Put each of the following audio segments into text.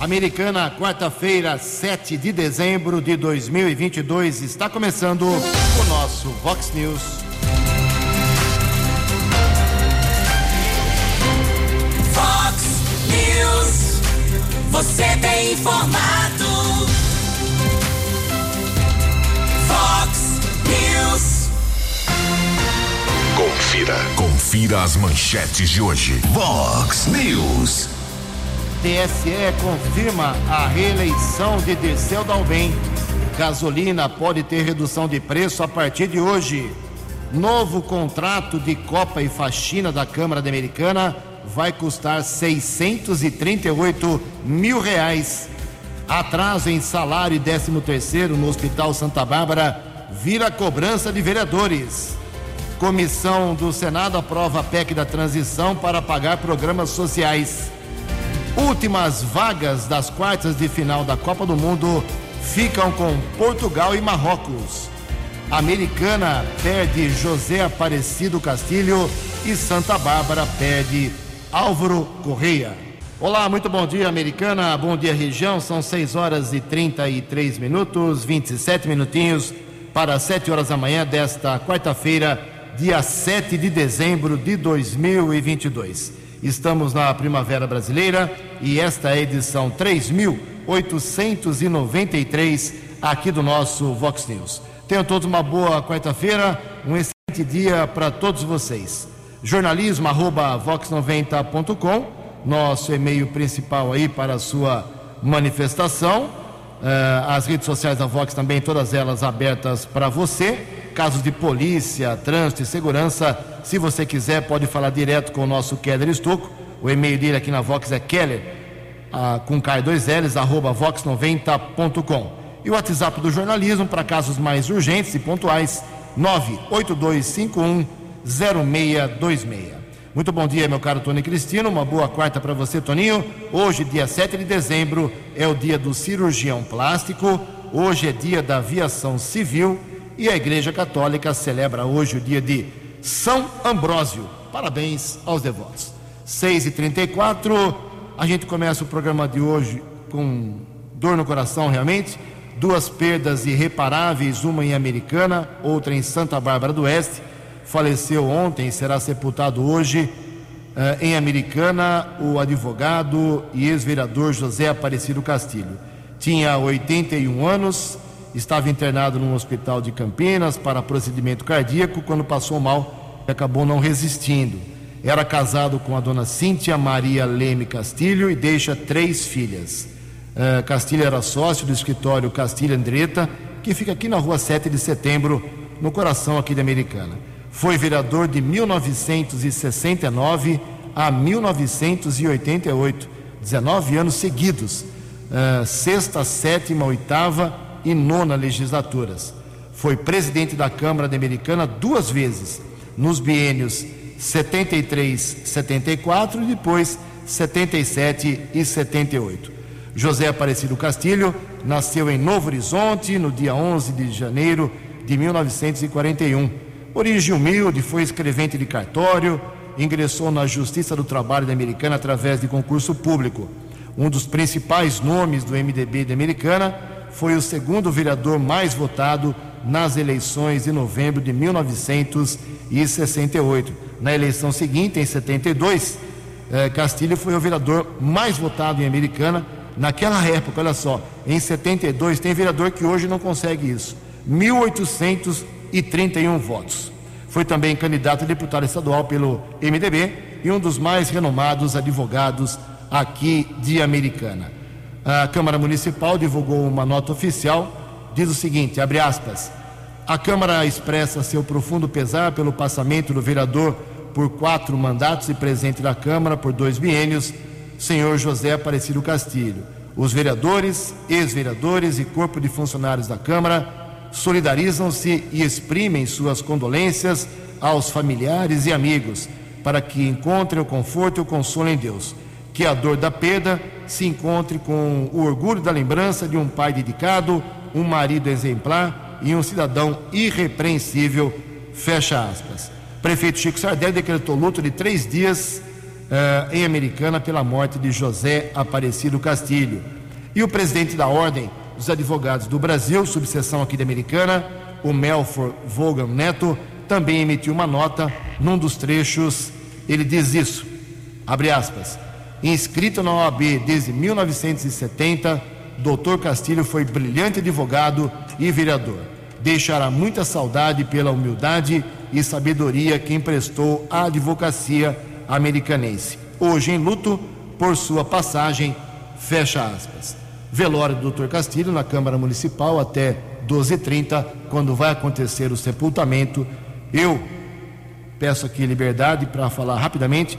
Americana, quarta-feira, 7 de dezembro de 2022, está começando o nosso Vox News. Vox News, você tem informado. Vox News. Confira, confira as manchetes de hoje. Vox News. TSE confirma a reeleição de Dirceu Dalben. Gasolina pode ter redução de preço a partir de hoje. Novo contrato de Copa e Faxina da Câmara Americana vai custar 638 mil reais. Atraso em salário e 13 terceiro no Hospital Santa Bárbara vira cobrança de vereadores. Comissão do Senado aprova a PEC da transição para pagar programas sociais. Últimas vagas das quartas de final da Copa do Mundo ficam com Portugal e Marrocos. Americana perde José Aparecido Castilho e Santa Bárbara perde Álvaro Correia. Olá, muito bom dia, Americana. Bom dia, região. São 6 horas e 33 minutos, 27 minutinhos para 7 horas da manhã desta quarta-feira, dia 7 de dezembro de 2022. Estamos na Primavera Brasileira e esta é a edição 3893 aqui do nosso Vox News. Tenham todos uma boa quarta-feira, um excelente dia para todos vocês. Jornalismo arroba vox90.com, nosso e-mail principal aí para a sua manifestação. Uh, as redes sociais da Vox também, todas elas abertas para você. Casos de polícia, trânsito e segurança, se você quiser, pode falar direto com o nosso Keller Estocco. O e-mail dele aqui na Vox é keller, uh, com K2Ls, arroba vox90.com. E o WhatsApp do jornalismo para casos mais urgentes e pontuais, 98251 0626. Muito bom dia, meu caro Tony Cristino. Uma boa quarta para você, Toninho. Hoje, dia 7 de dezembro, é o dia do cirurgião plástico. Hoje é dia da aviação civil e a Igreja Católica celebra hoje o dia de São Ambrósio. Parabéns aos devotos. 6h34, a gente começa o programa de hoje com dor no coração, realmente. Duas perdas irreparáveis, uma em Americana, outra em Santa Bárbara do Oeste faleceu ontem, será sepultado hoje eh, em Americana o advogado e ex-vereador José Aparecido Castilho. Tinha 81 anos, estava internado num hospital de Campinas para procedimento cardíaco quando passou mal e acabou não resistindo. Era casado com a dona Cíntia Maria Leme Castilho e deixa três filhas. Uh, Castilho era sócio do escritório Castilho Andretta, que fica aqui na rua 7 de setembro, no coração aqui da Americana. Foi vereador de 1969 a 1988, 19 anos seguidos, uh, sexta, sétima, oitava e nona legislaturas. Foi presidente da Câmara Americana duas vezes, nos biênios 73, 74 e depois 77 e 78. José Aparecido Castilho nasceu em Novo Horizonte no dia 11 de janeiro de 1941 Origem humilde, foi escrevente de cartório, ingressou na Justiça do Trabalho da Americana através de concurso público. Um dos principais nomes do MDB da Americana foi o segundo vereador mais votado nas eleições de novembro de 1968. Na eleição seguinte, em 72, eh, Castilho foi o vereador mais votado em Americana. Naquela época, olha só, em 72, tem vereador que hoje não consegue isso. 1800 e 31 votos. Foi também candidato a deputado estadual pelo MDB e um dos mais renomados advogados aqui de Americana. A Câmara Municipal divulgou uma nota oficial, diz o seguinte, abre aspas, a Câmara expressa seu profundo pesar pelo passamento do vereador por quatro mandatos e presidente da Câmara por dois biênios, senhor José Aparecido Castilho. Os vereadores, ex-vereadores e corpo de funcionários da Câmara solidarizam-se e exprimem suas condolências aos familiares e amigos, para que encontrem o conforto e o consolo em Deus. Que a dor da perda se encontre com o orgulho da lembrança de um pai dedicado, um marido exemplar e um cidadão irrepreensível. Fecha aspas. Prefeito Chico Sardelli decretou luto de três dias uh, em Americana pela morte de José Aparecido Castilho. E o presidente da Ordem dos Advogados do Brasil, subseção aqui de Americana, o Melfor Vogan Neto, também emitiu uma nota. Num dos trechos, ele diz isso, abre aspas, inscrito na OAB desde 1970, Dr. Castilho foi brilhante advogado e vereador. Deixará muita saudade pela humildade e sabedoria que emprestou à advocacia americanense. Hoje em luto por sua passagem, fecha aspas. Velório do Dr. Castilho na Câmara Municipal até 12h30, quando vai acontecer o sepultamento. Eu peço aqui liberdade para falar rapidamente.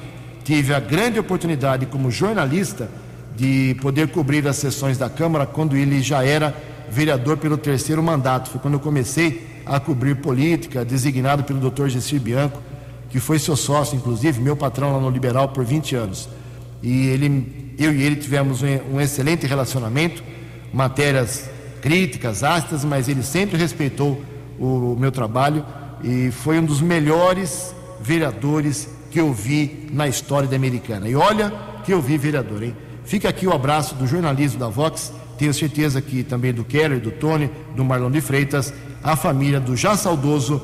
Tive a grande oportunidade, como jornalista, de poder cobrir as sessões da Câmara quando ele já era vereador pelo terceiro mandato. Foi quando eu comecei a cobrir política, designado pelo Dr. Gessir Bianco, que foi seu sócio, inclusive, meu patrão lá no Liberal por 20 anos. E ele, eu e ele tivemos um, excelente relacionamento, matérias críticas, ácidas, mas ele sempre respeitou o meu trabalho e foi um dos melhores vereadores que eu vi na história da Americana. E olha que eu vi vereador, hein? Fica aqui o abraço do jornalismo da Vox, tenho certeza que também do Keller, do Tony, do Marlon de Freitas a família do já saudoso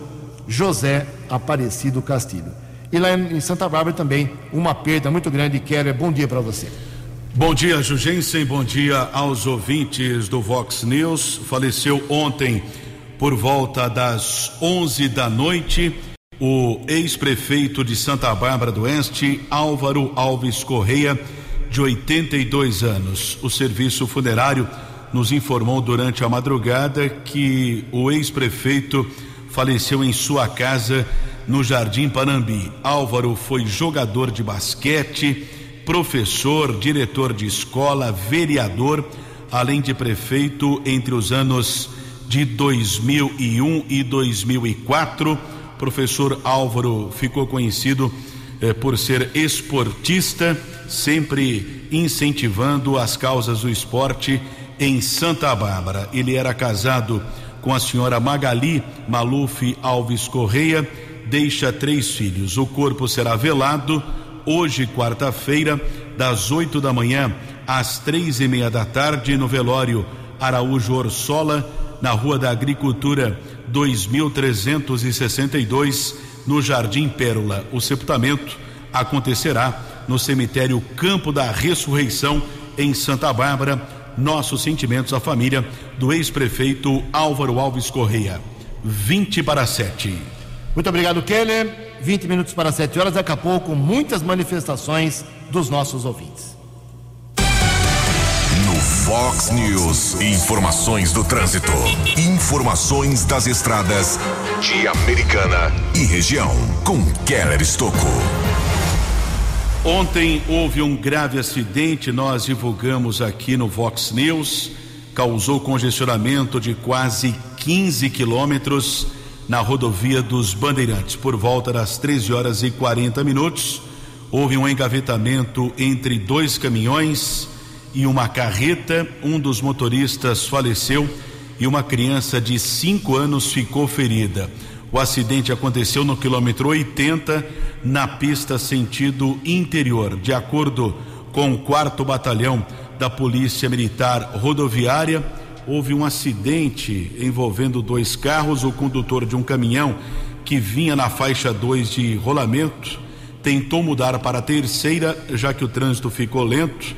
José Aparecido Castilho. E lá em Santa Bárbara também uma perda muito grande. Quero bom dia para você. Bom dia, Jugensen. Bom dia aos ouvintes do Vox News. Faleceu ontem por volta das 11 da noite o ex-prefeito de Santa Bárbara do Oeste, Álvaro Alves Correia, de 82 anos. O serviço funerário nos informou durante a madrugada que o ex-prefeito faleceu em sua casa no Jardim Panambi. Álvaro foi jogador de basquete, professor, diretor de escola, vereador, além de prefeito entre os anos de 2001 e 2004. Professor Álvaro ficou conhecido eh, por ser esportista, sempre incentivando as causas do esporte em Santa Bárbara. Ele era casado com a senhora Magali Maluf Alves Correia, deixa três filhos. O corpo será velado hoje, quarta-feira, das oito da manhã às três e meia da tarde, no velório Araújo Orsola, na Rua da Agricultura 2362, no Jardim Pérola. O sepultamento acontecerá no cemitério Campo da Ressurreição, em Santa Bárbara nossos sentimentos à família do ex-prefeito Álvaro Alves Correia. 20 para 7. Muito obrigado, Keller. 20 minutos para 7 horas. Daqui a pouco, muitas manifestações dos nossos ouvintes. Fox News, informações do trânsito. Informações das estradas de Americana e região. Com Keller Estocco. Ontem houve um grave acidente, nós divulgamos aqui no Vox News, causou congestionamento de quase 15 quilômetros na rodovia dos Bandeirantes. Por volta das 13 horas e 40 minutos, houve um engavetamento entre dois caminhões e uma carreta. Um dos motoristas faleceu e uma criança de 5 anos ficou ferida. O acidente aconteceu no quilômetro 80, na pista sentido interior. De acordo com o quarto batalhão da Polícia Militar Rodoviária, houve um acidente envolvendo dois carros. O condutor de um caminhão que vinha na faixa 2 de rolamento tentou mudar para a terceira, já que o trânsito ficou lento,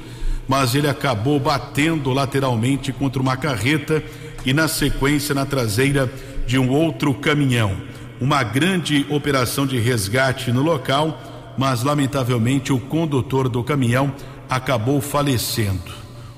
mas ele acabou batendo lateralmente contra uma carreta e, na sequência, na traseira de um outro caminhão. Uma grande operação de resgate no local, mas lamentavelmente o condutor do caminhão acabou falecendo.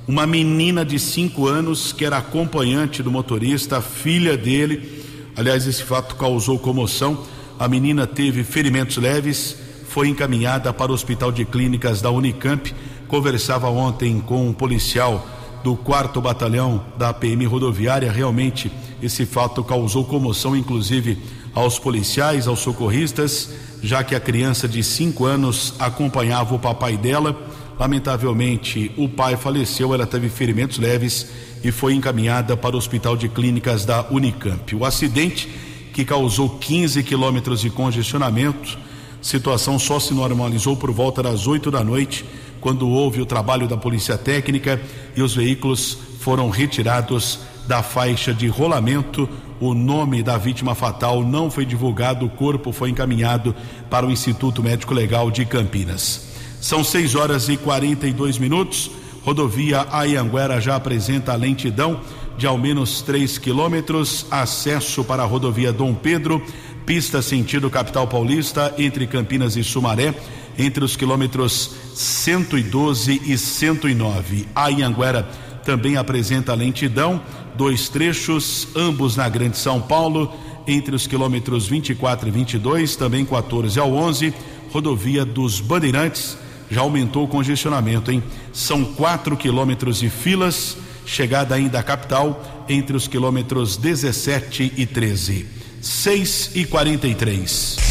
Uma menina de cinco anos, que era acompanhante do motorista, filha dele, aliás, esse fato causou comoção. A menina teve ferimentos leves, foi encaminhada para o Hospital de Clínicas da Unicamp. Conversava ontem com um policial do quarto batalhão da PM rodoviária. Realmente esse fato causou comoção, inclusive aos policiais, aos socorristas, já que a criança de cinco anos acompanhava o papai dela. Lamentavelmente, o pai faleceu, ela teve ferimentos leves e foi encaminhada para o Hospital de Clínicas da Unicamp. O acidente, que causou 15 quilômetros de congestionamento, Situação só se normalizou por volta das 8 da noite, quando houve o trabalho da Polícia Técnica e os veículos foram retirados da faixa de rolamento. O nome da vítima fatal não foi divulgado, o corpo foi encaminhado para o Instituto Médico Legal de Campinas. São 6 horas e 42 minutos. Rodovia Ayanguera já apresenta lentidão de ao menos 3 quilômetros. Acesso para a rodovia Dom Pedro, pista sentido capital paulista, entre Campinas e Sumaré, entre os quilômetros 112 e 109. Ayanguera também apresenta lentidão, dois trechos, ambos na Grande São Paulo, entre os quilômetros 24 e 22, também 14 ao 11, rodovia dos Bandeirantes já aumentou o congestionamento, hein? São quatro quilômetros de filas, chegada ainda à capital, entre os quilômetros 17 e 13. 6 e 43.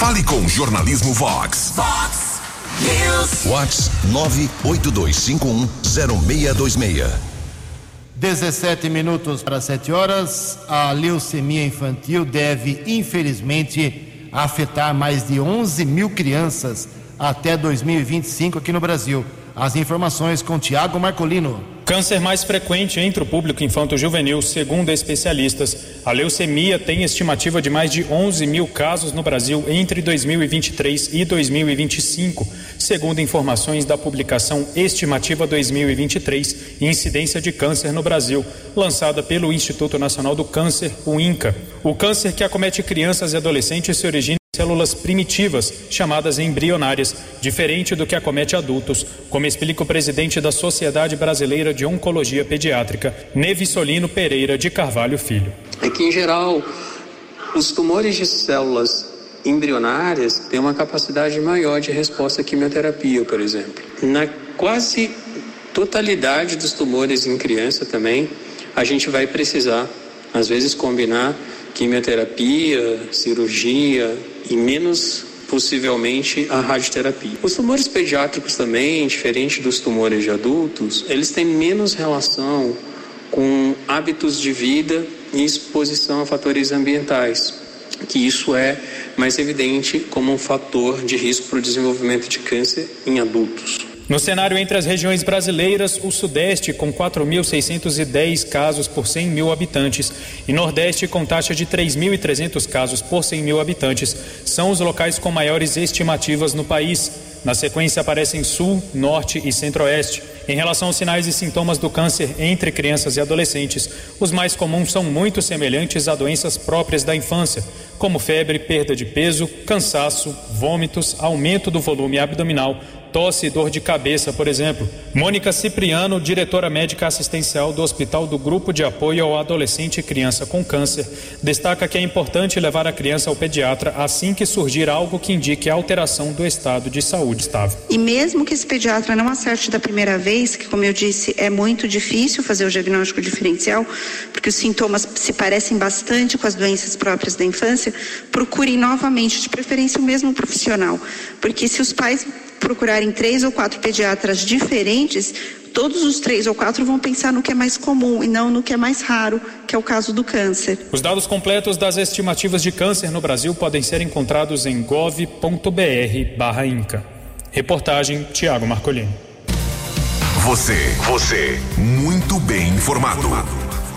Fale com Jornalismo Vox. Vox News. Vox 982510626. 17 minutos para 7 horas. A leucemia infantil deve, infelizmente, afetar mais de 11 mil crianças até 2025 aqui no Brasil. As informações com Tiago Marcolino. Câncer mais frequente entre o público infanto-juvenil, segundo especialistas. A leucemia tem estimativa de mais de 11 mil casos no Brasil entre 2023 e 2025, segundo informações da publicação Estimativa 2023 Incidência de Câncer no Brasil, lançada pelo Instituto Nacional do Câncer, o INCA. O câncer que acomete crianças e adolescentes se origina células primitivas, chamadas embrionárias, diferente do que acomete adultos, como explica o presidente da Sociedade Brasileira de Oncologia Pediátrica, Nevissolino Pereira de Carvalho Filho. É que, em geral, os tumores de células embrionárias têm uma capacidade maior de resposta à quimioterapia, por exemplo. Na quase totalidade dos tumores em criança também, a gente vai precisar, às vezes, combinar quimioterapia, cirurgia e menos possivelmente a radioterapia. Os tumores pediátricos também, diferente dos tumores de adultos, eles têm menos relação com hábitos de vida e exposição a fatores ambientais, que isso é mais evidente como um fator de risco para o desenvolvimento de câncer em adultos. No cenário entre as regiões brasileiras, o Sudeste com 4.610 casos por 100 mil habitantes e Nordeste com taxa de 3.300 casos por 100 mil habitantes são os locais com maiores estimativas no país. Na sequência aparecem Sul, Norte e Centro-Oeste. Em relação aos sinais e sintomas do câncer entre crianças e adolescentes, os mais comuns são muito semelhantes a doenças próprias da infância, como febre, perda de peso, cansaço, vômitos, aumento do volume abdominal, tosse e dor de cabeça, por exemplo. Mônica Cipriano, diretora médica assistencial do Hospital do Grupo de Apoio ao Adolescente e Criança com Câncer, destaca que é importante levar a criança ao pediatra assim que surgir algo que indique alteração do estado de saúde estável. E mesmo que esse pediatra não acerte da primeira vez, que como eu disse, é muito difícil fazer o diagnóstico diferencial, porque os sintomas se parecem bastante com as doenças próprias da infância, procure novamente, de preferência o mesmo profissional, porque se os pais procurarem três ou quatro pediatras diferentes, todos os três ou quatro vão pensar no que é mais comum e não no que é mais raro, que é o caso do câncer. Os dados completos das estimativas de câncer no Brasil podem ser encontrados em gov.br/inca. Reportagem Tiago Marcolini. Você, você, muito bem informado.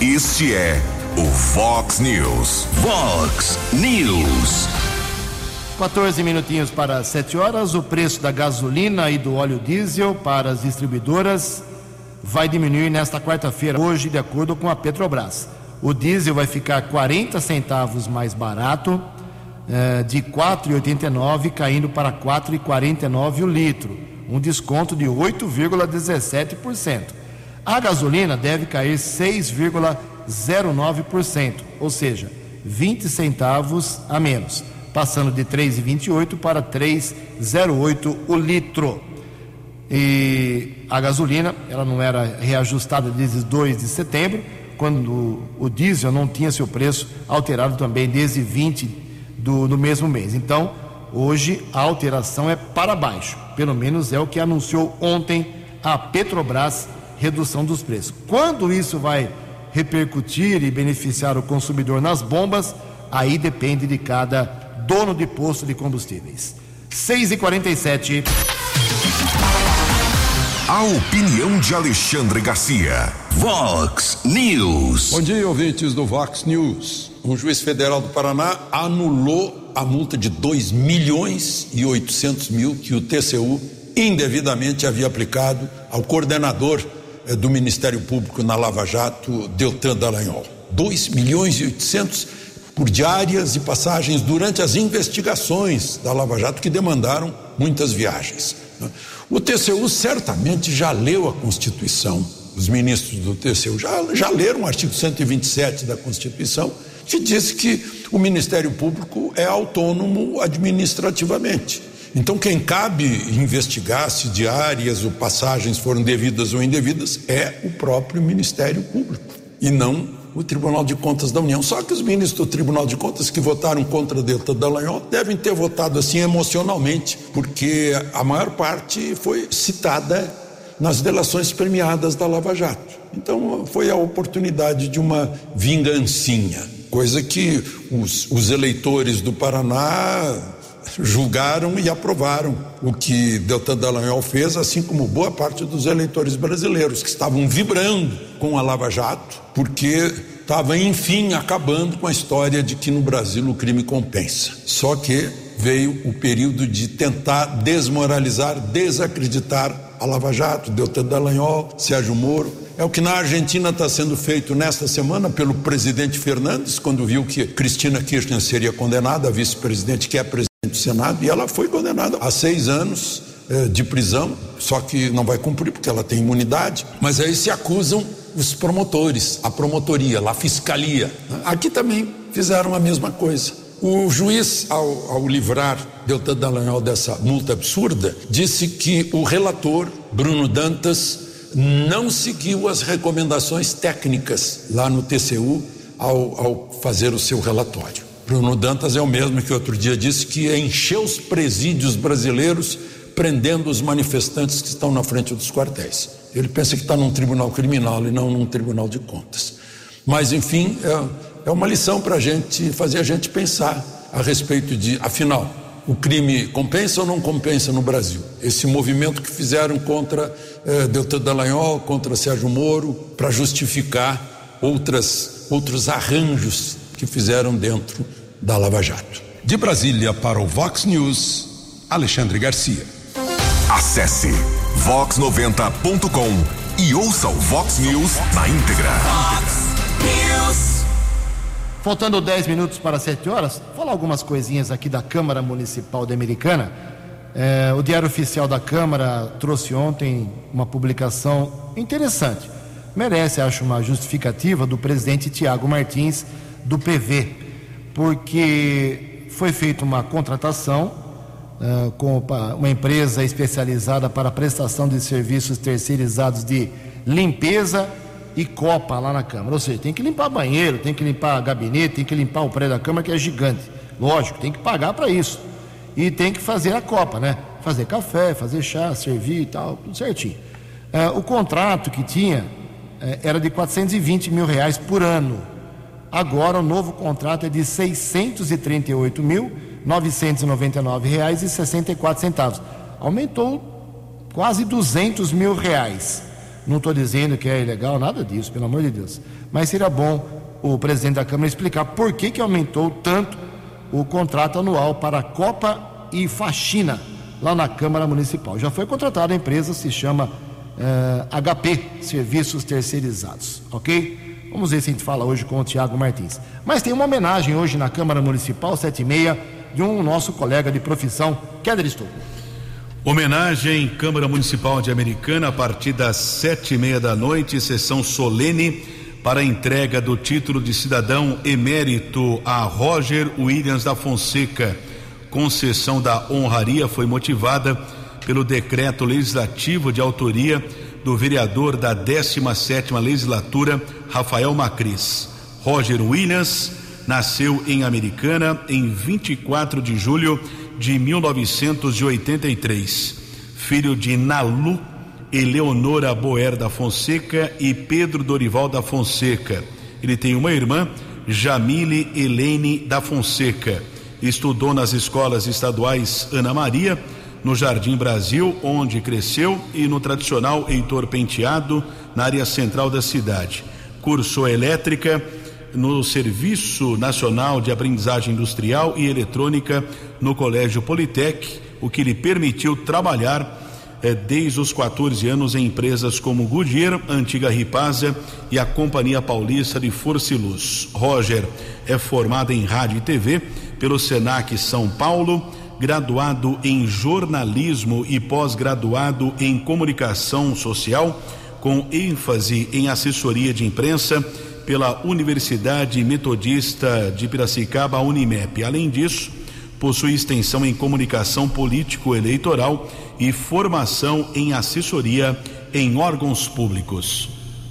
Este é o Fox News. Fox News. 14 minutinhos para 7 horas. O preço da gasolina e do óleo diesel para as distribuidoras vai diminuir nesta quarta-feira, hoje, de acordo com a Petrobras. O diesel vai ficar 40 centavos mais barato, eh, de 4,89 caindo para 4,49 o litro, um desconto de 8,17%. A gasolina deve cair 6,09%, ou seja, 20 centavos a menos passando de 3,28 para 3,08 o litro. E a gasolina, ela não era reajustada desde 2 de setembro, quando o diesel não tinha seu preço alterado também desde 20 do, do mesmo mês. Então, hoje a alteração é para baixo, pelo menos é o que anunciou ontem a Petrobras, redução dos preços. Quando isso vai repercutir e beneficiar o consumidor nas bombas, aí depende de cada dono de posto de combustíveis. 6 e 47 A opinião de Alexandre Garcia. Vox News. Bom dia, ouvintes do Vox News. Um juiz federal do Paraná anulou a multa de 2 milhões e 800 mil que o TCU indevidamente havia aplicado ao coordenador do Ministério Público na Lava Jato, Deltan Dallagnol. 2 milhões e 800 por diárias e passagens durante as investigações da Lava Jato que demandaram muitas viagens. né? O TCU certamente já leu a Constituição, os ministros do TCU já, já leram o artigo 127 da Constituição, que diz que o Ministério Público é autônomo administrativamente. Então, quem cabe investigar se diárias ou passagens foram devidas ou indevidas é o próprio Ministério Público e não o Tribunal de Contas da União. Só que os ministros do Tribunal de Contas que votaram contra Delta Dallagnol devem ter votado assim emocionalmente, porque a maior parte foi citada nas delações premiadas da Lava Jato. Então foi a oportunidade de uma vingancinha, coisa que os, os eleitores do Paraná julgaram e aprovaram o que Deltan Dallagnol fez, assim como boa parte dos eleitores brasileiros que estavam vibrando com a Lava Jato, porque estava enfim acabando com a história de que no Brasil o crime compensa. Só que veio o período de tentar desmoralizar, desacreditar a Lava Jato, Deltan Dallagnol, Sérgio Moro. É o que na Argentina está sendo feito nesta semana pelo presidente Fernandes, quando viu que Cristina Kirchner seria condenada, a vice-presidente que é presidente do Senado, e ela foi condenada a seis anos eh, de prisão, só que não vai cumprir porque ela tem imunidade. Mas aí se acusam os promotores, a promotoria, a fiscalia. Aqui também fizeram a mesma coisa. O juiz, ao, ao livrar Deltan Dallagnol dessa multa absurda, disse que o relator, Bruno Dantas, não seguiu as recomendações técnicas lá no TCU ao, ao fazer o seu relatório. Bruno Dantas é o mesmo que outro dia disse que encheu os presídios brasileiros prendendo os manifestantes que estão na frente dos quartéis. Ele pensa que está num tribunal criminal e não num tribunal de contas. Mas, enfim, é, é uma lição para a gente fazer a gente pensar a respeito de, afinal, o crime compensa ou não compensa no Brasil? Esse movimento que fizeram contra eh, Deltan Dallagnol, contra Sérgio Moro, para justificar outras, outros arranjos que fizeram dentro da Lava Jato. De Brasília para o Vox News, Alexandre Garcia. Acesse vox90.com e ouça o Vox News na íntegra. News. Faltando 10 minutos para 7 horas, vou falar algumas coisinhas aqui da Câmara Municipal de Americana. É, o Diário Oficial da Câmara trouxe ontem uma publicação interessante. Merece, acho, uma justificativa do presidente Tiago Martins, do PV, porque foi feita uma contratação uh, com uma empresa especializada para prestação de serviços terceirizados de limpeza e copa lá na Câmara. Ou seja, tem que limpar banheiro, tem que limpar gabinete, tem que limpar o prédio da Câmara, que é gigante. Lógico, tem que pagar para isso. E tem que fazer a copa, né? Fazer café, fazer chá, servir e tal, tudo certinho. Uh, o contrato que tinha uh, era de 420 mil reais por ano. Agora o novo contrato é de R$ 638.999,64. Aumentou quase 200 mil reais. Não estou dizendo que é ilegal, nada disso, pelo amor de Deus. Mas seria bom o presidente da Câmara explicar por que, que aumentou tanto o contrato anual para a Copa e Faxina lá na Câmara Municipal. Já foi contratada a empresa, se chama eh, HP Serviços Terceirizados, ok? Vamos ver se a gente fala hoje com o Tiago Martins. Mas tem uma homenagem hoje na Câmara Municipal, sete e meia, de um nosso colega de profissão, Keller Estouco. Homenagem Câmara Municipal de Americana a partir das sete e meia da noite, sessão solene para a entrega do título de cidadão emérito a Roger Williams da Fonseca. Concessão da honraria foi motivada pelo decreto legislativo de autoria do vereador da 17ª legislatura, Rafael Macris. Roger Williams nasceu em Americana em 24 de julho de 1983. Filho de Nalu Eleonora Boer da Fonseca e Pedro Dorival da Fonseca. Ele tem uma irmã, Jamile Helene da Fonseca. Estudou nas escolas estaduais Ana Maria, no Jardim Brasil, onde cresceu, e no tradicional Heitor Penteado, na área central da cidade. Cursou elétrica no Serviço Nacional de Aprendizagem Industrial e Eletrônica no Colégio Politec, o que lhe permitiu trabalhar eh, desde os 14 anos em empresas como Goodyear, Antiga Ripasa e a Companhia Paulista de Força e Luz. Roger é formado em rádio e TV pelo Senac São Paulo, graduado em jornalismo e pós-graduado em comunicação social, com ênfase em assessoria de imprensa pela Universidade Metodista de Piracicaba, Unimep. Além disso, possui extensão em comunicação político-eleitoral e formação em assessoria em órgãos públicos.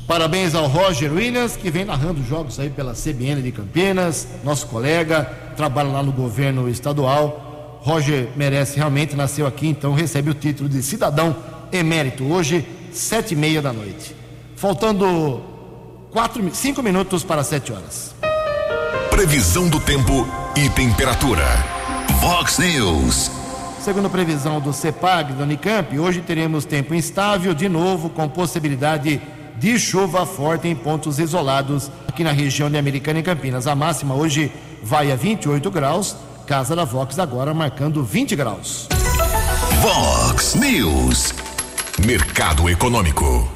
Parabéns ao Roger Williams, que vem narrando jogos aí pela CBN de Campinas, nosso colega, trabalha lá no governo estadual. Roger merece realmente, nasceu aqui, então recebe o título de cidadão emérito hoje, sete e meia da noite. Faltando quatro, cinco minutos para sete horas. Previsão do tempo e temperatura. Vox News. Segundo a previsão do CEPAG da Unicamp, hoje teremos tempo instável de novo, com possibilidade de chuva forte em pontos isolados aqui na região de Americana e Campinas. A máxima hoje vai a 28 graus, Casa da Vox agora marcando 20 graus. Vox News. Mercado Econômico.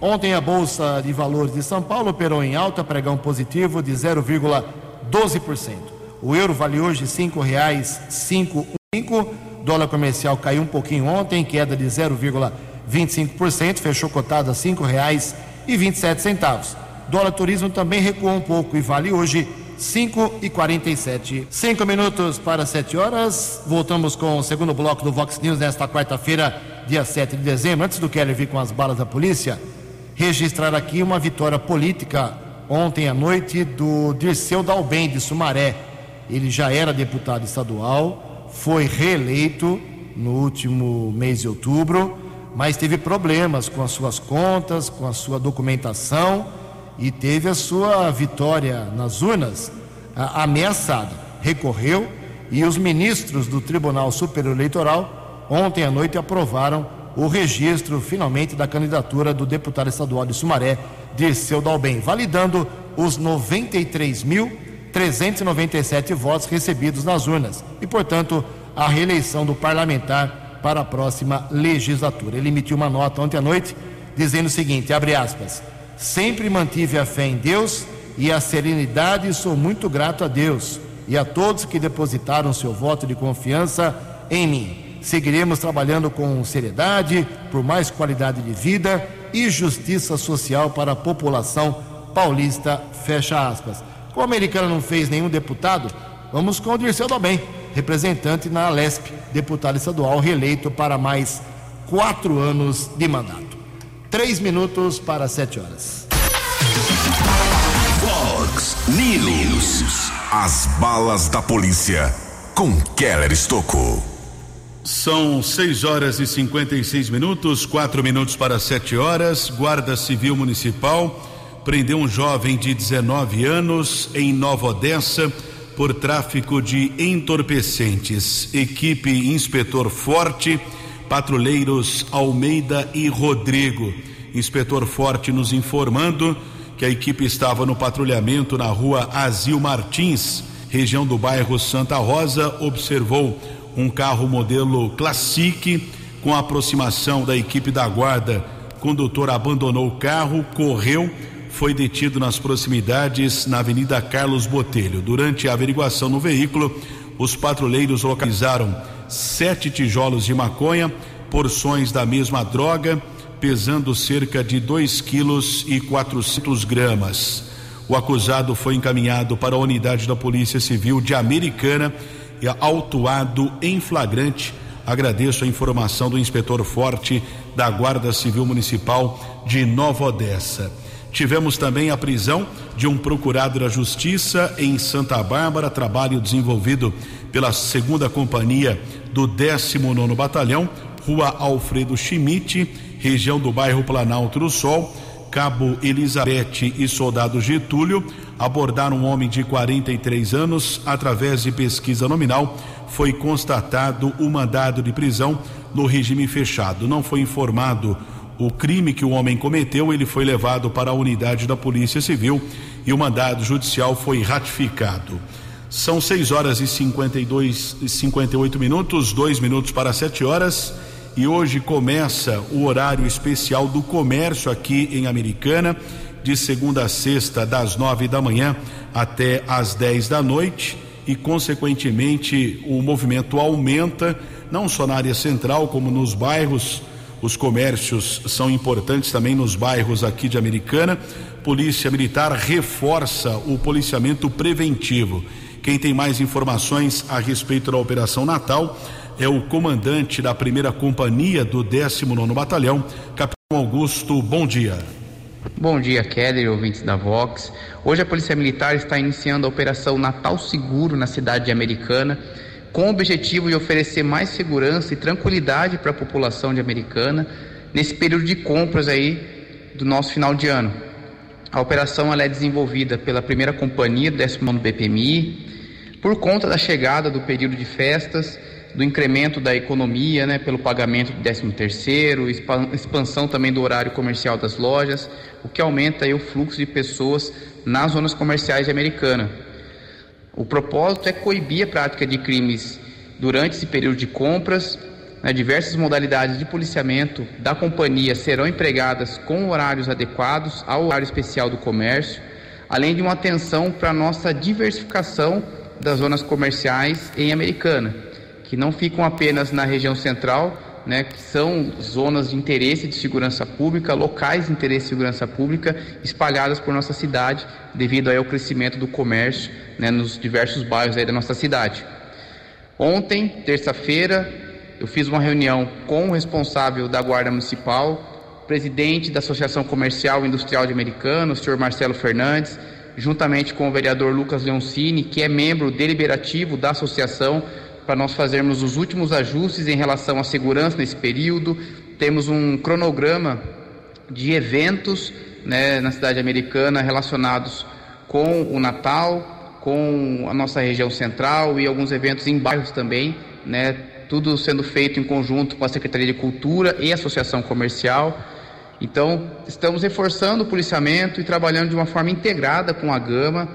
Ontem a Bolsa de Valores de São Paulo operou em alta, pregão positivo de 0,12%. O euro vale hoje R$ 5,55. Dólar comercial caiu um pouquinho ontem, queda de 0,25%, fechou cotado a R$ 5,27. Dólar turismo também recuou um pouco e vale hoje 5,47. Cinco minutos para 7 horas. Voltamos com o segundo bloco do Vox News nesta quarta-feira, dia 7 de dezembro. Antes do Keller vir com as balas da polícia, registrar aqui uma vitória política ontem à noite do Dirceu Dalben de Sumaré. Ele já era deputado estadual, foi reeleito no último mês de outubro, mas teve problemas com as suas contas, com a sua documentação e teve a sua vitória nas urnas ameaçada. Recorreu e os ministros do Tribunal Superior Eleitoral ontem à noite aprovaram o registro finalmente da candidatura do deputado estadual de Sumaré, Dirceu Dalben, validando os 93.397 votos recebidos nas urnas e, portanto, a reeleição do parlamentar para a próxima legislatura. Ele emitiu uma nota ontem à noite dizendo o seguinte, abre aspas, sempre mantive a fé em Deus e a serenidade e sou muito grato a Deus e a todos que depositaram seu voto de confiança em mim. Seguiremos trabalhando com seriedade, por mais qualidade de vida e justiça social para a população paulista. Fecha aspas. Como a americana não fez nenhum deputado, vamos com o Dirceu Dalben, representante na Alesp, deputado estadual reeleito para mais quatro anos de mandato. Três minutos para sete horas. Vox News. As balas da polícia com Keller Estocou. São 6 horas e 56 minutos, quatro minutos para 7 horas. Guarda Civil Municipal prendeu um jovem de 19 anos em Nova Odessa por tráfico de entorpecentes. Equipe Inspetor Forte, patrulheiros Almeida e Rodrigo. Inspetor Forte nos informando que a equipe estava no patrulhamento na rua Azil Martins, região do bairro Santa Rosa, observou um carro modelo Classic com a aproximação da equipe da guarda. O condutor abandonou o carro, correu, foi detido nas proximidades na Avenida Carlos Botelho. Durante a averiguação no veículo, os patrulheiros localizaram sete tijolos de maconha, porções da mesma droga, pesando cerca de 2 quilos e 400 gramas. O acusado foi encaminhado para a unidade da Polícia Civil de Americana e autuado em flagrante. Agradeço a informação do inspetor Forte da Guarda Civil Municipal de Nova Odessa. Tivemos também a prisão de um procurado da Justiça em Santa Bárbara, trabalho desenvolvido pela segunda companhia do 19 Batalhão, Rua Alfredo Schmidt, região do bairro Planalto do Sol. Cabo Elizabeth e Soldado Getúlio abordaram um homem de 43 anos. Através de pesquisa nominal, foi constatado o mandado de prisão no regime fechado. Não foi informado o crime que o homem cometeu, ele foi levado para a unidade da Polícia Civil e o mandado judicial foi ratificado. São 6 horas e 52 e 58 minutos, dois minutos para 7 horas. E hoje começa o horário especial do comércio aqui em Americana, de segunda a sexta, das nove da manhã até às 10 da noite. E, consequentemente, o movimento aumenta, não só na área central, como nos bairros. Os comércios são importantes também nos bairros aqui de Americana. Polícia Militar reforça o policiamento preventivo. Quem tem mais informações a respeito da Operação Natal é o comandante da primeira companhia do 19 Batalhão, Capitão Augusto. Bom dia. Bom dia, Keller, ouvintes da Vox. Hoje a Polícia Militar está iniciando a Operação Natal Seguro na cidade de Americana, com o objetivo de oferecer mais segurança e tranquilidade para a população de Americana nesse período de compras aí do nosso final de ano. A operação é desenvolvida pela primeira companhia do 19 BPMI, por conta da chegada do período de festas do incremento da economia, né, pelo pagamento de 13 terceiro, expansão também do horário comercial das lojas, o que aumenta aí, o fluxo de pessoas nas zonas comerciais de Americana. O propósito é coibir a prática de crimes durante esse período de compras. Né, diversas modalidades de policiamento da companhia serão empregadas com horários adequados ao horário especial do comércio, além de uma atenção para a nossa diversificação das zonas comerciais em Americana que não ficam apenas na região central, né, que são zonas de interesse de segurança pública, locais de interesse de segurança pública, espalhadas por nossa cidade, devido aí ao crescimento do comércio né, nos diversos bairros aí da nossa cidade. Ontem, terça-feira, eu fiz uma reunião com o responsável da Guarda Municipal, presidente da Associação Comercial e Industrial de Americano, o senhor Marcelo Fernandes, juntamente com o vereador Lucas Leoncini, que é membro deliberativo da associação, para nós fazermos os últimos ajustes em relação à segurança nesse período. Temos um cronograma de eventos né, na cidade americana relacionados com o Natal, com a nossa região central e alguns eventos em bairros também, né, tudo sendo feito em conjunto com a Secretaria de Cultura e Associação Comercial. Então, estamos reforçando o policiamento e trabalhando de uma forma integrada com a Gama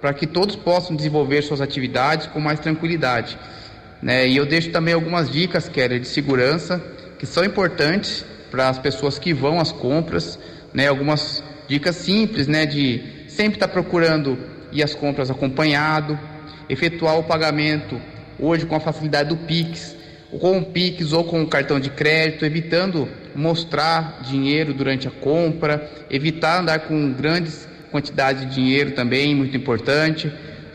para que todos possam desenvolver suas atividades com mais tranquilidade. Né? E eu deixo também algumas dicas, Keller, de segurança, que são importantes para as pessoas que vão às compras, né? Algumas dicas simples, né? De sempre estar tá procurando ir às compras acompanhado, efetuar o pagamento hoje com a facilidade do Pix, com o Pix ou com o cartão de crédito, evitando mostrar dinheiro durante a compra, evitar andar com grandes quantidades de dinheiro também, muito importante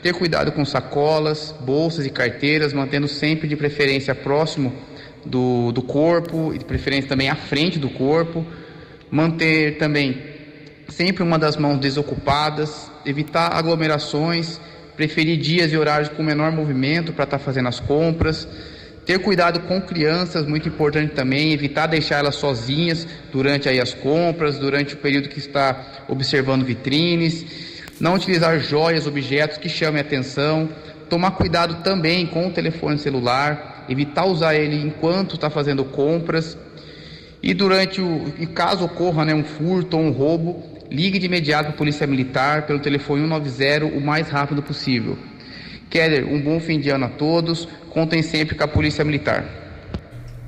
ter cuidado com sacolas, bolsas e carteiras, mantendo sempre de preferência próximo do, do corpo e de preferência também à frente do corpo, manter também sempre uma das mãos desocupadas, evitar aglomerações, preferir dias e horários com menor movimento para estar tá fazendo as compras, ter cuidado com crianças, muito importante também, evitar deixar elas sozinhas durante aí as compras, durante o período que está observando vitrines não utilizar joias, objetos que chamem atenção, tomar cuidado também com o telefone celular, evitar usar ele enquanto está fazendo compras e durante o e caso ocorra né, um furto ou um roubo, ligue de imediato para a Polícia Militar pelo telefone 190 o mais rápido possível. Keller, um bom fim de ano a todos. Contem sempre com a Polícia Militar.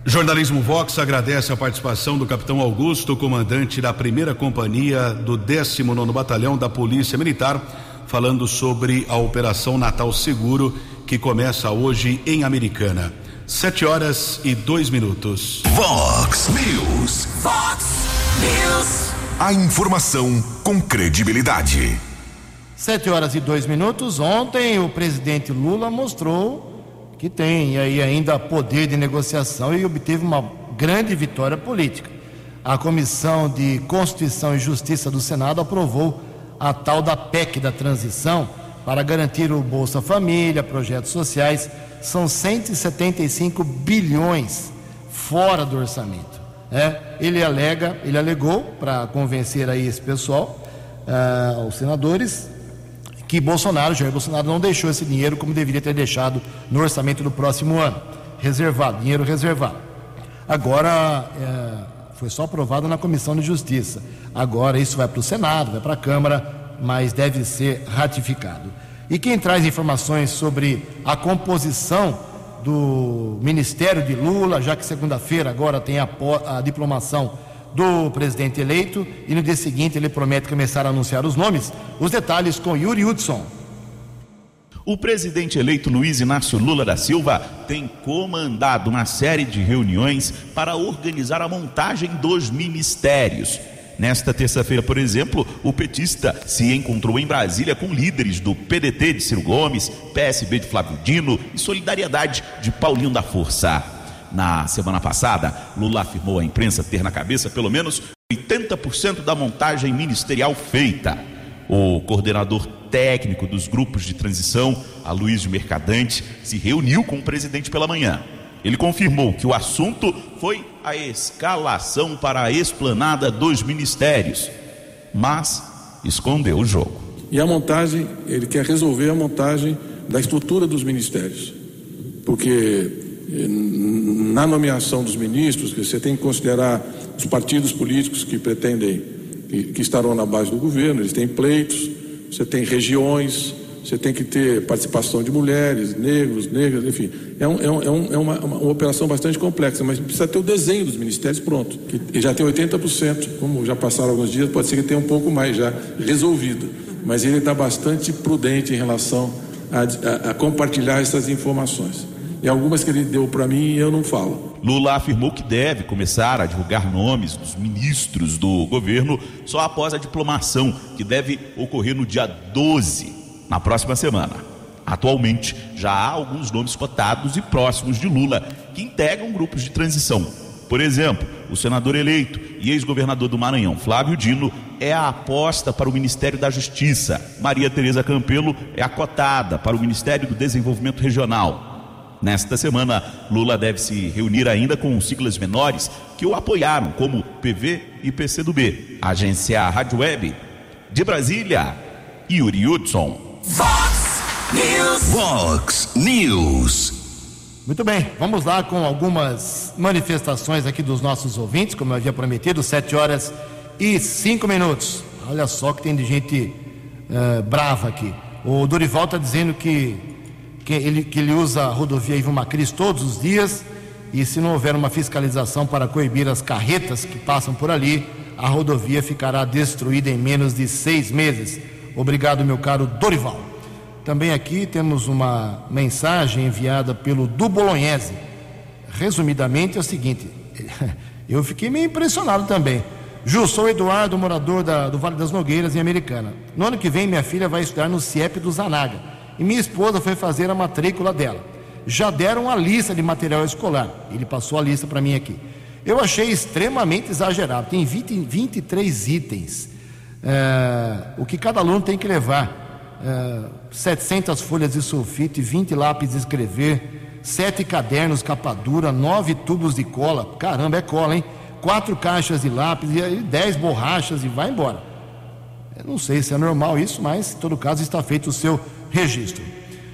Jornalismo Vox agradece a participação do capitão Augusto, comandante da primeira companhia do 19 Batalhão da Polícia Militar, falando sobre a Operação Natal Seguro, que começa hoje em Americana. Sete horas e dois minutos. Vox News. Vox News. A informação com credibilidade. Sete horas e dois minutos. Ontem o presidente Lula mostrou que tem aí ainda poder de negociação e obteve uma grande vitória política. A Comissão de Constituição e Justiça do Senado aprovou a tal da PEC da transição para garantir o Bolsa Família, projetos sociais, são 175 bilhões fora do orçamento. É, ele alega, ele alegou para convencer aí esse pessoal, uh, os senadores, que Bolsonaro, Jair Bolsonaro, não deixou esse dinheiro como deveria ter deixado no orçamento do próximo ano, reservado, dinheiro reservado. Agora é, foi só aprovado na Comissão de Justiça. Agora isso vai para o Senado, vai para a Câmara, mas deve ser ratificado. E quem traz informações sobre a composição do Ministério de Lula, já que segunda-feira agora tem a, a, diplomação do presidente eleito e no dia seguinte ele promete começar a anunciar os nomes. Os detalhes com Yuri Hudson. O presidente eleito Luiz Inácio Lula da Silva tem comandado uma série de reuniões para organizar a montagem dos ministérios. Nesta terça-feira, por exemplo, o petista se encontrou em Brasília com líderes do PDT de Ciro Gomes, PSB de Flávio Dino e Solidariedade de Paulinho da Força. Na semana passada, Lula afirmou à imprensa ter na cabeça pelo menos 80% da montagem ministerial feita. O coordenador técnico dos grupos de transição, Aloysio Mercadante, se reuniu com o presidente pela manhã. Ele confirmou que o assunto foi a escalação para a esplanada dos ministérios, mas escondeu o jogo. E a montagem, ele quer resolver a montagem da estrutura dos ministérios, porque na nomeação dos ministros, você tem que considerar os partidos políticos que pretendem, que estarão na base do governo, eles têm pleitos, você tem regiões, você tem que ter participação de mulheres, negros, negras, enfim. É, um, é, um, é, é uma, uma, operação bastante complexa, mas precisa ter o desenho dos ministérios pronto. Que já tem 80%, como já passaram alguns dias, pode ser que tenha um pouco mais já resolvido. Mas ele está bastante prudente em relação a, a, a compartilhar essas informações. E algumas que ele deu para mim eu não falo. Lula afirmou que deve começar a divulgar nomes dos ministros do governo só após a diplomação, que deve ocorrer no dia 12 na próxima semana. Atualmente, já há alguns nomes cotados e próximos de Lula que integram grupos de transição. Por exemplo, o senador eleito e ex-governador do Maranhão, Flávio Dino, é a aposta para o Ministério da Justiça. Maria Tereza Campelo é a cotada para o Ministério do Desenvolvimento Regional. Nesta semana, Lula deve se reunir ainda com siglas menores que o apoiaram, como PV e PCdoB. Agência Rádio Web. De Brasília, Yuri Hudson. Fox News. Fox News. Muito bem, vamos lá com algumas manifestações aqui dos nossos ouvintes, como eu havia prometido, 7 horas e 5 minutos. Olha só que tem de gente uh, brava aqui. O Dorival está dizendo que, que, ele, que ele usa a rodovia Ivo Macris todos os dias e se não houver uma fiscalização para coibir as carretas que passam por ali, a rodovia ficará destruída em menos de seis meses. Obrigado, meu caro Dorival. Também aqui temos uma mensagem enviada pelo Du Bolognese. Resumidamente é o seguinte: eu fiquei meio impressionado também. Ju, sou Eduardo, morador da, do Vale das Nogueiras, em Americana. No ano que vem, minha filha vai estudar no CIEP do Zanaga e minha esposa foi fazer a matrícula dela. Já deram a lista de material escolar. Ele passou a lista para mim aqui. Eu achei extremamente exagerado. Tem 20, 23 itens é, o que cada aluno tem que levar. É, 700 folhas de sulfite, 20 lápis de escrever, 7 cadernos capa dura, 9 tubos de cola, caramba, é cola, hein? 4 caixas de lápis, e 10 borrachas e vai embora. Eu não sei se é normal isso, mas em todo caso está feito o seu registro.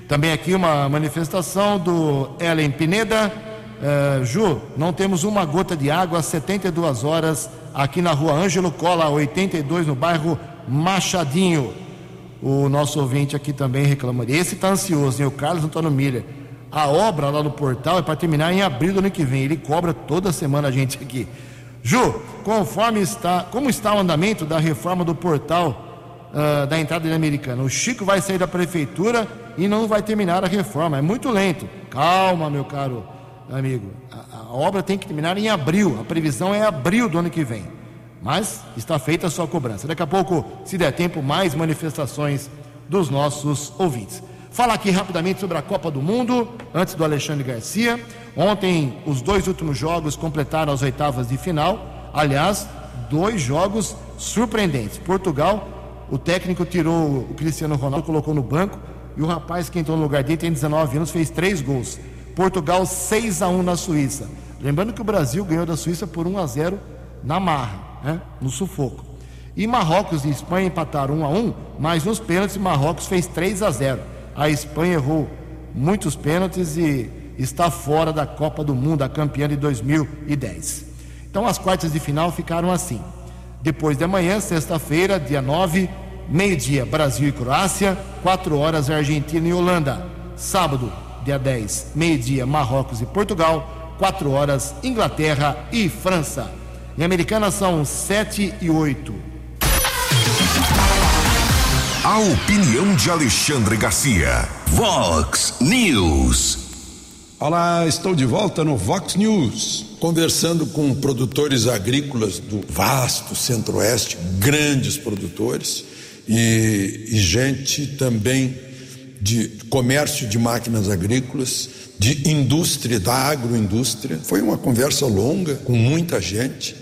Também aqui uma manifestação do Ellen Pineda. Uh, Ju, não temos uma gota de água há 72 horas aqui na rua Ângelo Cola, 82, no bairro Machadinho. O nosso ouvinte aqui também reclama. Esse está ansioso, hein? o Carlos Antônio Miller. A obra lá no portal é para terminar em abril do ano que vem. Ele cobra toda semana a gente aqui. Ju, conforme está, como está o andamento da reforma do portal uh, da entrada da Americana? O Chico vai sair da prefeitura e não vai terminar a reforma. É muito lento. Calma, meu caro amigo. A, a, obra tem que terminar em abril. A previsão é abril do ano que vem. Mas está feita a sua cobrança. Daqui a pouco, se der tempo, mais manifestações dos nossos ouvintes. Fala aqui rapidamente sobre a Copa do Mundo, antes do Alexandre Garcia. Ontem, os dois últimos jogos completaram as oitavas de final. Aliás, dois jogos surpreendentes. Portugal, o técnico tirou o Cristiano Ronaldo, colocou no banco, e o rapaz que entrou no lugar dele tem 19 anos, fez três gols. Portugal 6 a 1 na Suíça. Lembrando que o Brasil ganhou da Suíça por 1 a 0 na marra, né? no sufoco. E Marrocos e Espanha empataram 1 a 1, mas nos pênaltis Marrocos fez 3 a 0. A Espanha errou muitos pênaltis e está fora da Copa do Mundo, a campeã de 2010. Então as quartas de final ficaram assim. Depois de amanhã, sexta-feira, dia 9, meio-dia, Brasil e Croácia, 4 horas Argentina e Holanda. Sábado, dia 10, meio-dia, Marrocos e Portugal, 4 horas Inglaterra e França. Em Americana são 7 e 8. A opinião de Alexandre Garcia. Vox News. Olá, estou de volta no Vox News. Conversando com produtores agrícolas do vasto centro-oeste, grandes produtores, e, e gente também de comércio de máquinas agrícolas, de indústria, da agroindústria. Foi uma conversa longa com muita gente.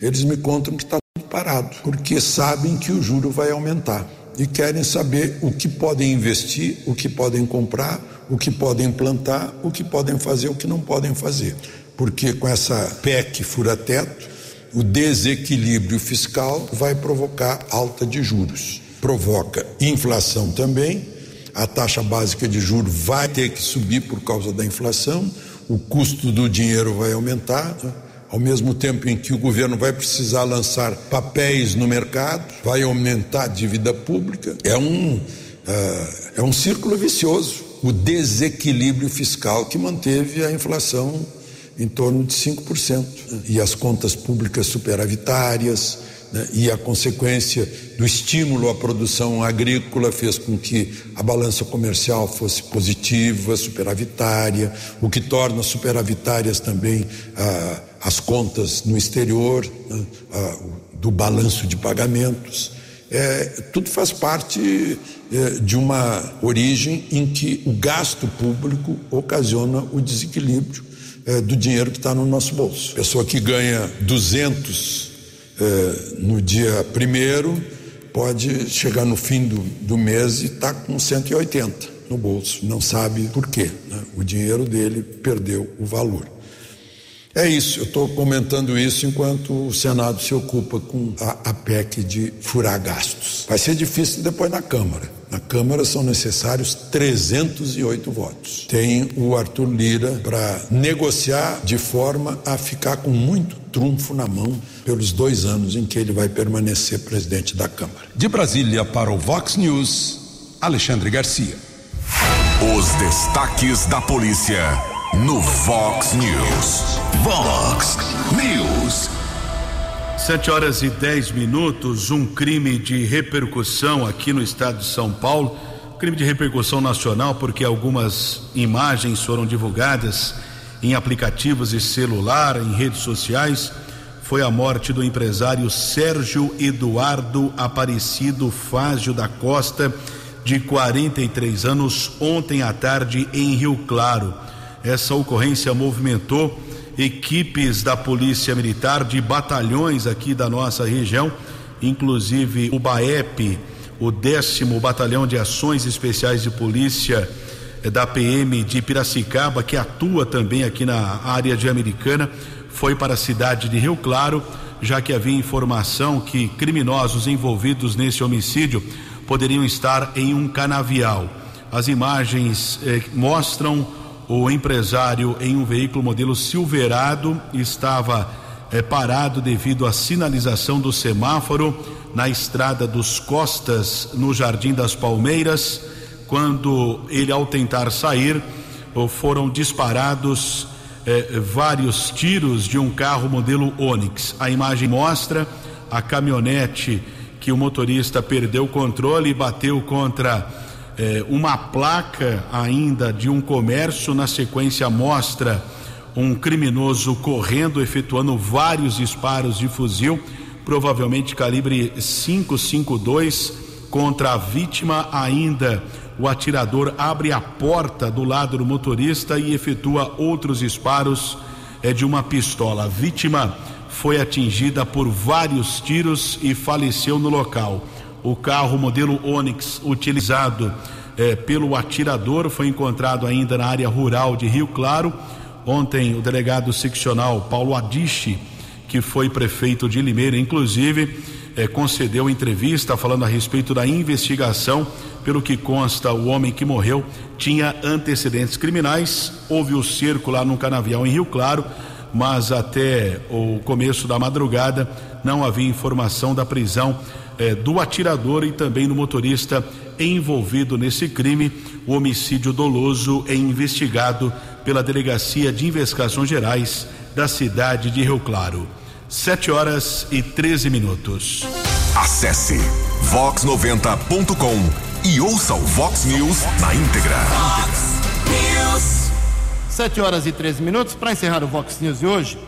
Eles me contam que está tudo parado, porque sabem que o juro vai aumentar e querem saber o que podem investir, o que podem comprar, o que podem plantar, o que podem fazer, o que não podem fazer. Porque com essa PEC fura-teto, o desequilíbrio fiscal vai provocar alta de juros. Provoca inflação também, a taxa básica de juros vai ter que subir por causa da inflação, o custo do dinheiro vai aumentar. Né? Ao mesmo tempo em que o governo vai precisar lançar papéis no mercado, vai aumentar a dívida pública, é um, uh, é um círculo vicioso o desequilíbrio fiscal que manteve a inflação em torno de 5%. E as contas públicas superavitárias, né, e a consequência do estímulo à produção agrícola fez com que a balança comercial fosse positiva, superavitária, o que torna superavitárias também ah, as contas no exterior, né, ah, do balanço de pagamentos. É, tudo faz parte é, de uma origem em que o gasto público ocasiona o desequilíbrio é, do dinheiro que está no nosso bolso. Pessoa que ganha 200 é, no dia primeiro pode chegar no fim do, do mês e estar tá com 180 no bolso, não sabe por quê. Né? O dinheiro dele perdeu o valor. É isso, eu estou comentando isso enquanto o Senado se ocupa com a, a PEC de furar gastos. Vai ser difícil depois na Câmara. Na Câmara são necessários 308 votos. Tem o Arthur Lira para negociar de forma a ficar com muito trunfo na mão pelos dois anos em que ele vai permanecer presidente da Câmara. De Brasília para o Vox News, Alexandre Garcia. Os destaques da polícia no Vox News. Vox News. Sete horas e dez minutos, um crime de repercussão aqui no estado de São Paulo, crime de repercussão nacional, porque algumas imagens foram divulgadas em aplicativos de celular, em redes sociais. Foi a morte do empresário Sérgio Eduardo Aparecido Fázio da Costa, de 43 anos, ontem à tarde em Rio Claro. Essa ocorrência movimentou equipes da Polícia Militar de batalhões aqui da nossa região, inclusive o BAEP, o décimo Batalhão de Ações Especiais de Polícia eh, da PM de Piracicaba, que atua também aqui na área de Americana, foi para a cidade de Rio Claro, já que havia informação que criminosos envolvidos nesse homicídio poderiam estar em um canavial. As imagens eh, mostram o empresário em um veículo modelo Silverado estava é, parado devido à sinalização do semáforo na estrada dos Costas, no Jardim das Palmeiras. Quando ele, ao tentar sair, foram disparados é, vários tiros de um carro modelo Onix. A imagem mostra a caminhonete que o motorista perdeu o controle e bateu contra eh, uma placa ainda de um comércio, na sequência mostra um criminoso correndo, efetuando vários disparos de fuzil, provavelmente calibre 552, contra a vítima. Ainda o atirador abre a porta do lado do motorista e efetua outros disparos é, de uma pistola. A vítima foi atingida por vários tiros e faleceu no local. O carro modelo Onix utilizado eh, pelo atirador foi encontrado ainda na área rural de Rio Claro. Ontem, o delegado seccional Paulo Adiche, que foi prefeito de Limeira, inclusive, eh, concedeu entrevista falando a respeito da investigação. Pelo que consta, o homem que morreu tinha antecedentes criminais. Houve o cerco lá no canavial em Rio Claro, mas até o começo da madrugada não havia informação da prisão eh, do atirador e também do motorista envolvido nesse crime. O homicídio doloso é investigado pela Delegacia de Investigações Gerais da cidade de Rio Claro. Sete horas e 13 minutos. Acesse vox90.com e ouça o Vox News na íntegra. News. 7 horas e 13 minutos. Para encerrar o Vox News de hoje,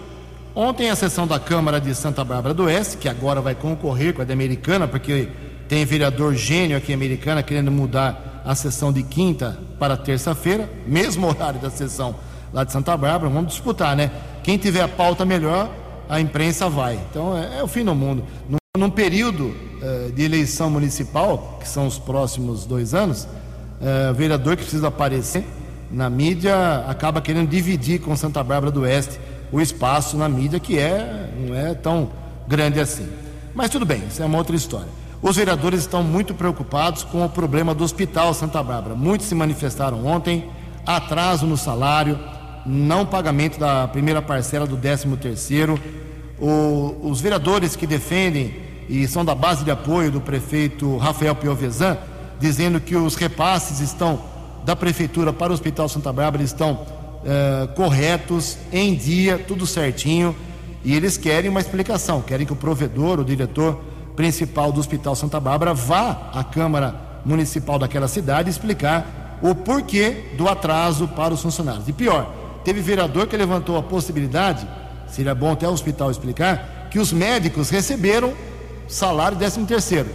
ontem a sessão da Câmara de Santa Bárbara do Oeste, que agora vai concorrer com a da Americana, porque tem vereador gênio aqui em Americana querendo mudar a sessão de quinta para terça-feira, mesmo horário da sessão lá de Santa Bárbara. Vamos disputar, né? Quem tiver a pauta melhor, a imprensa vai. Então é, é o fim do mundo. Num, num período uh, de eleição municipal, que são os próximos dois anos, uh, vereador que precisa aparecer na mídia acaba querendo dividir com Santa Bárbara do Oeste o espaço na mídia que é não é tão grande assim. Mas tudo bem, isso é uma outra história. Os vereadores estão muito preocupados com o problema do Hospital Santa Bárbara. Muitos se manifestaram ontem, atraso no salário, não pagamento da primeira parcela do 13 terceiro. os vereadores que defendem e são da base de apoio do prefeito Rafael Piovesan, dizendo que os repasses estão da prefeitura para o Hospital Santa Bárbara estão uh, corretos, em dia, tudo certinho, e eles querem uma explicação, querem que o provedor, o diretor principal do Hospital Santa Bárbara vá à Câmara Municipal daquela cidade explicar o porquê do atraso para os funcionários. E pior, teve vereador que levantou a possibilidade, seria bom até o hospital explicar, que os médicos receberam salário 13 terceiro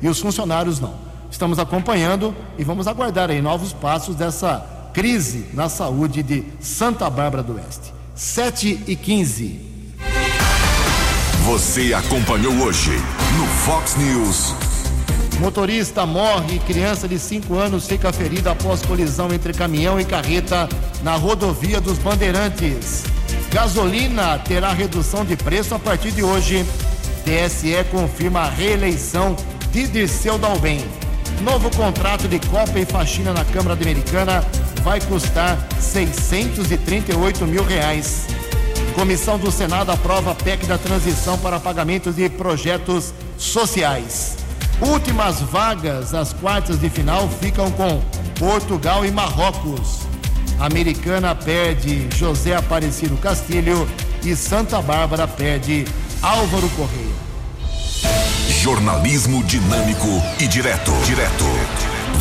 e os funcionários não. Estamos acompanhando e vamos aguardar aí novos passos dessa crise na saúde de Santa Bárbara do Oeste. 7 e 15. Você acompanhou hoje no Fox News. Motorista morre e criança de 5 anos fica ferida após colisão entre caminhão e carreta na rodovia dos Bandeirantes. Gasolina terá redução de preço a partir de hoje. TSE confirma a reeleição de Dirceu Dalben. Novo contrato de Copa e Faxina na Câmara Americana vai custar 638 mil reais. Comissão do Senado aprova a PEC da transição para pagamentos de projetos sociais. Últimas vagas às quartas de final ficam com Portugal e Marrocos. Americana perde José Aparecido Castilho e Santa Bárbara perde Álvaro Correia. Jornalismo dinâmico e direto. Direto.